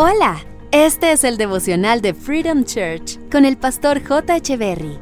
Hola, este es el devocional de Freedom Church con el pastor J. Berry.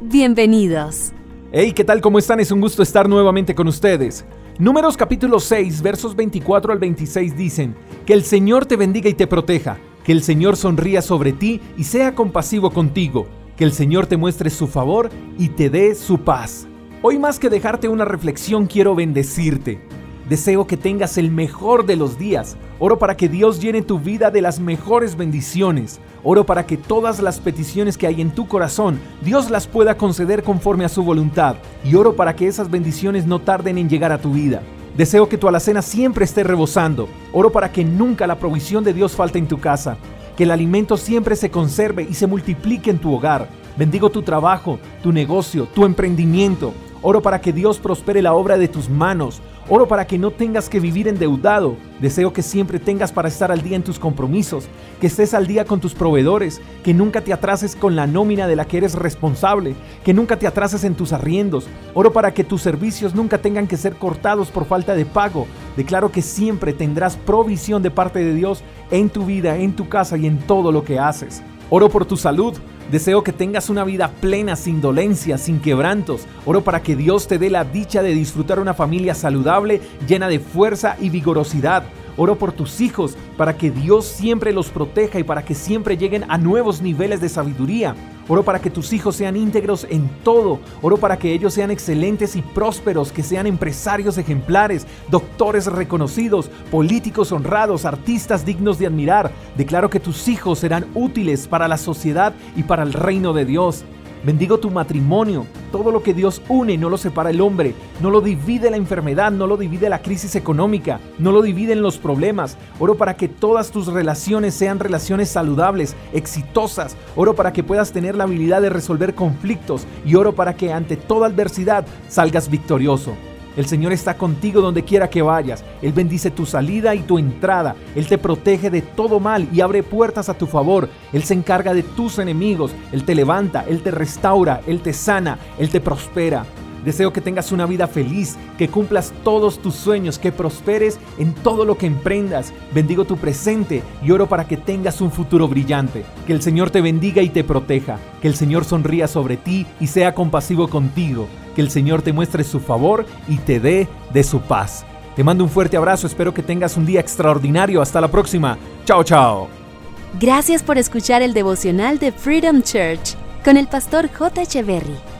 Bienvenidos. Hey, ¿qué tal? ¿Cómo están? Es un gusto estar nuevamente con ustedes. Números capítulo 6, versos 24 al 26 dicen, Que el Señor te bendiga y te proteja, que el Señor sonría sobre ti y sea compasivo contigo, que el Señor te muestre su favor y te dé su paz. Hoy más que dejarte una reflexión quiero bendecirte. Deseo que tengas el mejor de los días. Oro para que Dios llene tu vida de las mejores bendiciones. Oro para que todas las peticiones que hay en tu corazón, Dios las pueda conceder conforme a su voluntad. Y oro para que esas bendiciones no tarden en llegar a tu vida. Deseo que tu alacena siempre esté rebosando. Oro para que nunca la provisión de Dios falte en tu casa. Que el alimento siempre se conserve y se multiplique en tu hogar. Bendigo tu trabajo, tu negocio, tu emprendimiento. Oro para que Dios prospere la obra de tus manos. Oro para que no tengas que vivir endeudado. Deseo que siempre tengas para estar al día en tus compromisos, que estés al día con tus proveedores, que nunca te atrases con la nómina de la que eres responsable, que nunca te atrases en tus arriendos. Oro para que tus servicios nunca tengan que ser cortados por falta de pago. Declaro que siempre tendrás provisión de parte de Dios en tu vida, en tu casa y en todo lo que haces. Oro por tu salud. Deseo que tengas una vida plena, sin dolencia, sin quebrantos. Oro para que Dios te dé la dicha de disfrutar una familia saludable, llena de fuerza y vigorosidad. Oro por tus hijos, para que Dios siempre los proteja y para que siempre lleguen a nuevos niveles de sabiduría. Oro para que tus hijos sean íntegros en todo. Oro para que ellos sean excelentes y prósperos, que sean empresarios ejemplares, doctores reconocidos, políticos honrados, artistas dignos de admirar. Declaro que tus hijos serán útiles para la sociedad y para el reino de Dios. Bendigo tu matrimonio. Todo lo que Dios une no lo separa el hombre. No lo divide la enfermedad, no lo divide la crisis económica, no lo dividen los problemas. Oro para que todas tus relaciones sean relaciones saludables, exitosas. Oro para que puedas tener la habilidad de resolver conflictos y oro para que ante toda adversidad salgas victorioso. El Señor está contigo donde quiera que vayas. Él bendice tu salida y tu entrada. Él te protege de todo mal y abre puertas a tu favor. Él se encarga de tus enemigos. Él te levanta, Él te restaura, Él te sana, Él te prospera. Deseo que tengas una vida feliz, que cumplas todos tus sueños, que prosperes en todo lo que emprendas. Bendigo tu presente y oro para que tengas un futuro brillante. Que el Señor te bendiga y te proteja. Que el Señor sonría sobre ti y sea compasivo contigo. Que el Señor te muestre su favor y te dé de su paz. Te mando un fuerte abrazo, espero que tengas un día extraordinario. Hasta la próxima. Chao, chao. Gracias por escuchar el devocional de Freedom Church con el pastor J. Echeverry.